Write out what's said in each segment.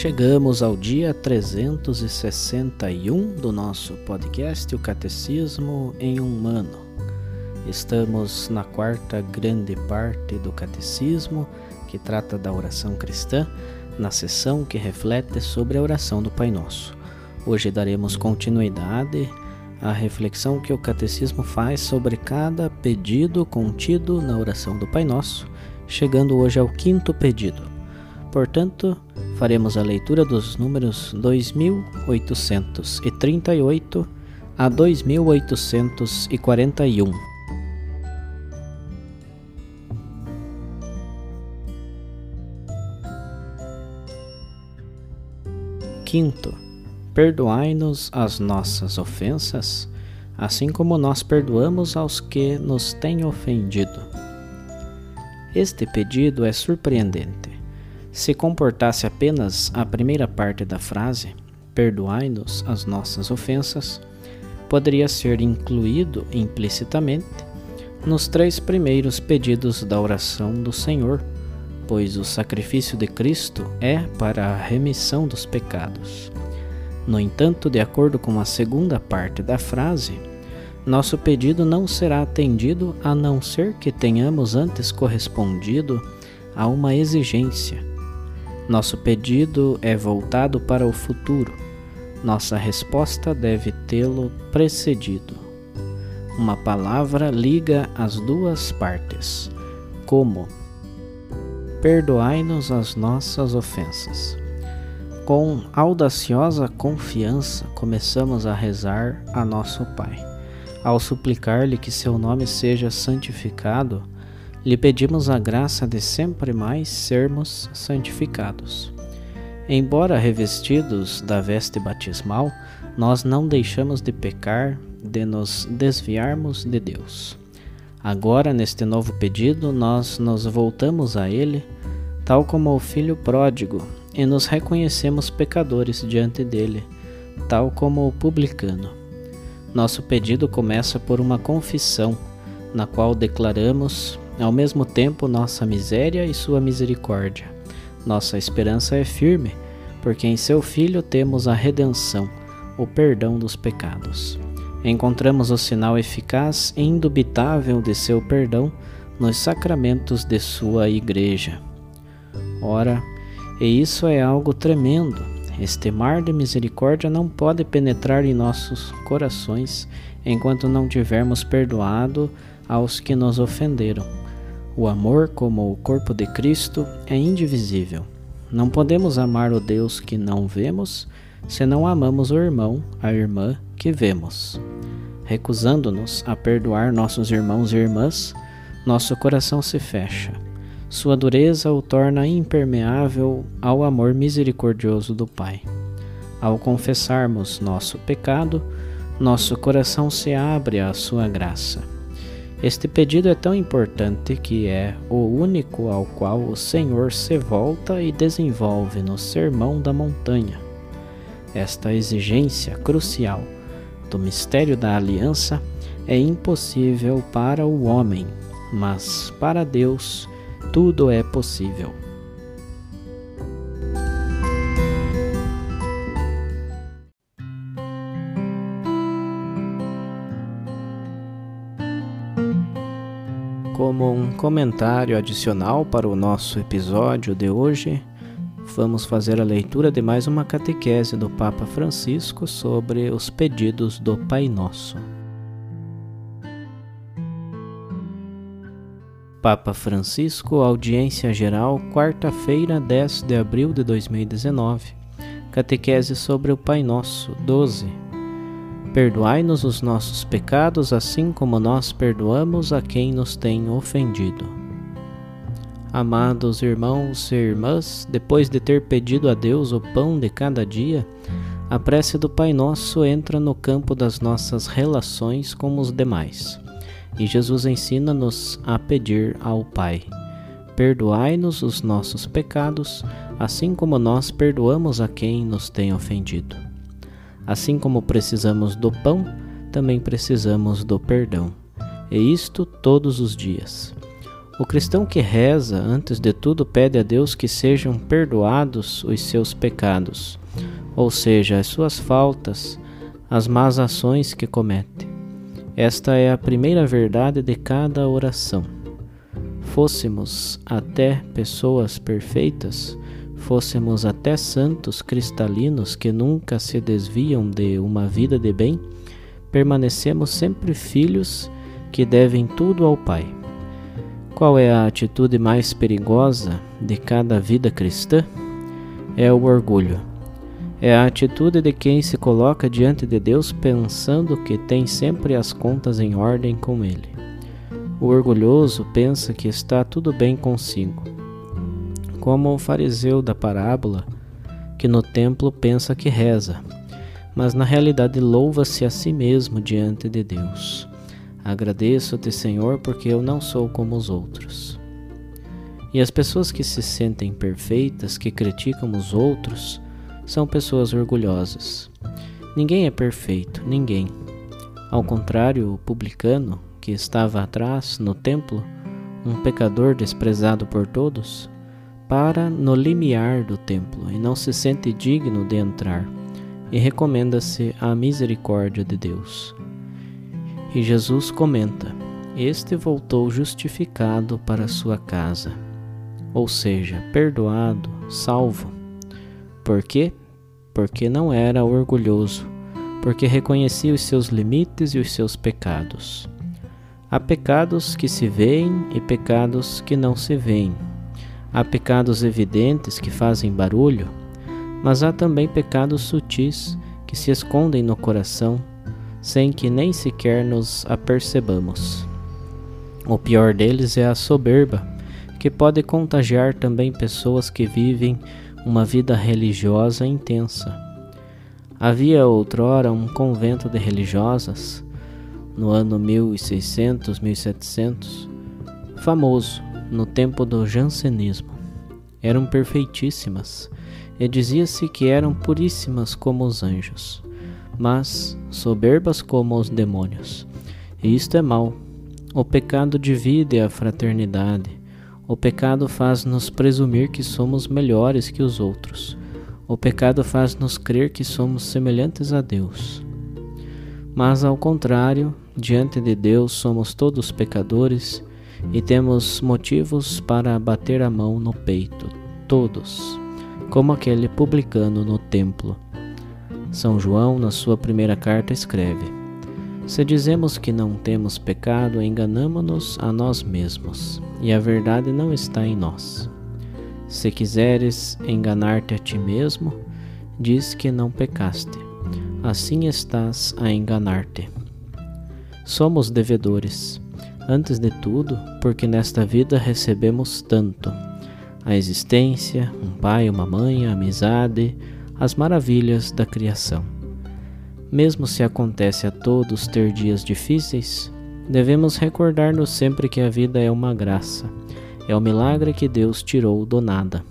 Chegamos ao dia 361 do nosso podcast, o Catecismo em um ano. Estamos na quarta grande parte do Catecismo, que trata da oração cristã, na sessão que reflete sobre a oração do Pai Nosso. Hoje daremos continuidade à reflexão que o Catecismo faz sobre cada pedido contido na oração do Pai Nosso, chegando hoje ao quinto pedido. Portanto, faremos a leitura dos números 2838 a 2841. Quinto, perdoai-nos as nossas ofensas, assim como nós perdoamos aos que nos têm ofendido. Este pedido é surpreendente se comportasse apenas a primeira parte da frase, perdoai-nos as nossas ofensas, poderia ser incluído implicitamente nos três primeiros pedidos da oração do Senhor, pois o sacrifício de Cristo é para a remissão dos pecados. No entanto, de acordo com a segunda parte da frase, nosso pedido não será atendido a não ser que tenhamos antes correspondido a uma exigência nosso pedido é voltado para o futuro. Nossa resposta deve tê-lo precedido. Uma palavra liga as duas partes. Como? Perdoai-nos as nossas ofensas. Com audaciosa confiança, começamos a rezar a nosso Pai. Ao suplicar-lhe que seu nome seja santificado, lhe pedimos a graça de sempre mais sermos santificados. Embora revestidos da veste batismal, nós não deixamos de pecar, de nos desviarmos de Deus. Agora, neste novo pedido, nós nos voltamos a Ele, tal como o filho pródigo, e nos reconhecemos pecadores diante dele, tal como o publicano. Nosso pedido começa por uma confissão, na qual declaramos ao mesmo tempo nossa miséria e sua misericórdia. Nossa esperança é firme, porque em seu Filho temos a redenção, o perdão dos pecados. Encontramos o sinal eficaz e indubitável de seu perdão nos sacramentos de sua Igreja. Ora, e isso é algo tremendo. Este mar de misericórdia não pode penetrar em nossos corações enquanto não tivermos perdoado aos que nos ofenderam. O amor, como o corpo de Cristo, é indivisível. Não podemos amar o Deus que não vemos se não amamos o irmão, a irmã que vemos. Recusando-nos a perdoar nossos irmãos e irmãs, nosso coração se fecha. Sua dureza o torna impermeável ao amor misericordioso do Pai. Ao confessarmos nosso pecado, nosso coração se abre à sua graça. Este pedido é tão importante que é o único ao qual o Senhor se volta e desenvolve no Sermão da Montanha. Esta exigência crucial do mistério da aliança é impossível para o homem, mas para Deus tudo é possível. Como um comentário adicional para o nosso episódio de hoje, vamos fazer a leitura de mais uma catequese do Papa Francisco sobre os pedidos do Pai Nosso. Papa Francisco, audiência geral, quarta-feira, 10 de abril de 2019. Catequese sobre o Pai Nosso, 12. Perdoai-nos os nossos pecados, assim como nós perdoamos a quem nos tem ofendido. Amados irmãos e irmãs, depois de ter pedido a Deus o pão de cada dia, a prece do Pai Nosso entra no campo das nossas relações com os demais. E Jesus ensina-nos a pedir ao Pai: Perdoai-nos os nossos pecados, assim como nós perdoamos a quem nos tem ofendido. Assim como precisamos do pão, também precisamos do perdão. E isto todos os dias. O cristão que reza, antes de tudo, pede a Deus que sejam perdoados os seus pecados, ou seja, as suas faltas, as más ações que comete. Esta é a primeira verdade de cada oração. Fôssemos até pessoas perfeitas, fôssemos até santos cristalinos que nunca se desviam de uma vida de bem, permanecemos sempre filhos que devem tudo ao Pai. Qual é a atitude mais perigosa de cada vida cristã? É o orgulho. É a atitude de quem se coloca diante de Deus pensando que tem sempre as contas em ordem com Ele. O orgulhoso pensa que está tudo bem consigo, como o fariseu da parábola, que no templo pensa que reza, mas na realidade louva-se a si mesmo diante de Deus. Agradeço-te, Senhor, porque eu não sou como os outros. E as pessoas que se sentem perfeitas, que criticam os outros, são pessoas orgulhosas. Ninguém é perfeito, ninguém. Ao contrário, o publicano, que estava atrás, no templo, um pecador desprezado por todos, para no limiar do templo e não se sente digno de entrar, e recomenda-se à misericórdia de Deus. E Jesus comenta: Este voltou justificado para sua casa, ou seja, perdoado, salvo. Por quê? Porque não era orgulhoso, porque reconhecia os seus limites e os seus pecados. Há pecados que se veem e pecados que não se veem. Há pecados evidentes que fazem barulho, mas há também pecados sutis que se escondem no coração sem que nem sequer nos apercebamos. O pior deles é a soberba, que pode contagiar também pessoas que vivem uma vida religiosa intensa. Havia outrora um convento de religiosas, no ano 1600, 1700, famoso no tempo do jansenismo. Eram perfeitíssimas e dizia-se que eram puríssimas como os anjos mas soberbas como os demônios. E isto é mal. O pecado divide a fraternidade. O pecado faz-nos presumir que somos melhores que os outros. O pecado faz-nos crer que somos semelhantes a Deus. Mas, ao contrário, diante de Deus somos todos pecadores e temos motivos para bater a mão no peito, todos, como aquele publicano no templo. São João, na sua primeira carta, escreve: Se dizemos que não temos pecado, enganamo-nos a nós mesmos, e a verdade não está em nós. Se quiseres enganar-te a ti mesmo, diz que não pecaste. Assim estás a enganar-te. Somos devedores, antes de tudo, porque nesta vida recebemos tanto: a existência, um pai, uma mãe, a amizade, as maravilhas da criação. Mesmo se acontece a todos ter dias difíceis, devemos recordar-nos sempre que a vida é uma graça, é o milagre que Deus tirou do nada.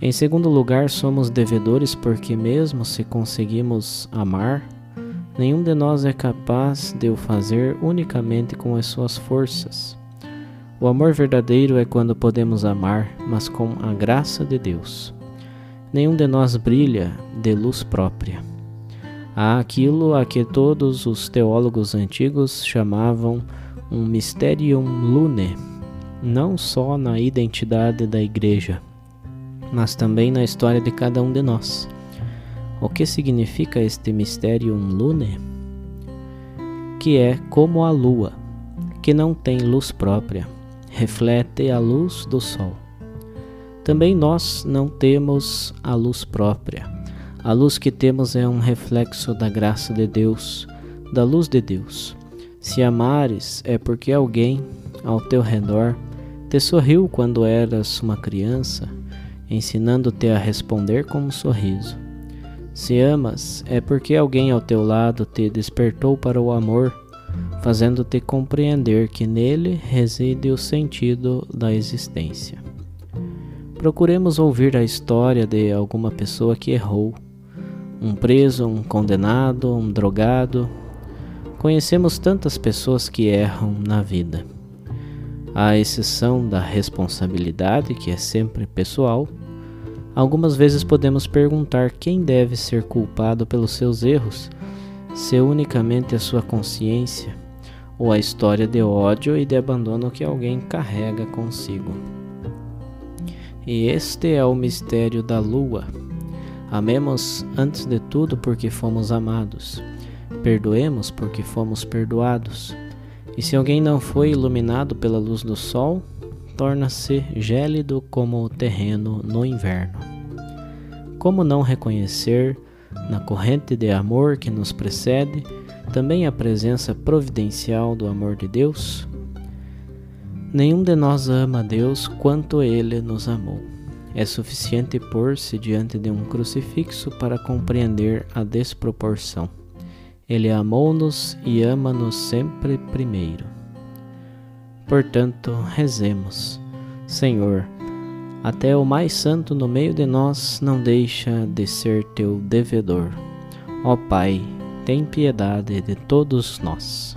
Em segundo lugar, somos devedores porque, mesmo se conseguimos amar, nenhum de nós é capaz de o fazer unicamente com as suas forças. O amor verdadeiro é quando podemos amar, mas com a graça de Deus nenhum de nós brilha de luz própria. Há aquilo a que todos os teólogos antigos chamavam um mysterium lune, não só na identidade da Igreja, mas também na história de cada um de nós. O que significa este Mysterium Lune? Que é como a lua, que não tem luz própria, reflete a luz do sol. Também nós não temos a luz própria. A luz que temos é um reflexo da graça de Deus, da luz de Deus. Se amares, é porque alguém ao teu redor te sorriu quando eras uma criança, ensinando-te a responder com um sorriso. Se amas, é porque alguém ao teu lado te despertou para o amor, fazendo-te compreender que nele reside o sentido da existência. Procuremos ouvir a história de alguma pessoa que errou, um preso, um condenado, um drogado, Conhecemos tantas pessoas que erram na vida. À exceção da responsabilidade, que é sempre pessoal, algumas vezes podemos perguntar quem deve ser culpado pelos seus erros, se unicamente a sua consciência ou a história de ódio e de abandono que alguém carrega consigo. E este é o mistério da lua. Amemos antes de tudo porque fomos amados. Perdoemos porque fomos perdoados. E se alguém não foi iluminado pela luz do sol, torna-se gélido como o terreno no inverno. Como não reconhecer, na corrente de amor que nos precede, também a presença providencial do amor de Deus? Nenhum de nós ama Deus quanto Ele nos amou. É suficiente pôr-se diante de um crucifixo para compreender a desproporção. Ele amou-nos e ama-nos sempre primeiro. Portanto, rezemos. Senhor, até o mais santo no meio de nós não deixa de ser teu devedor. Ó Pai, tem piedade de todos nós.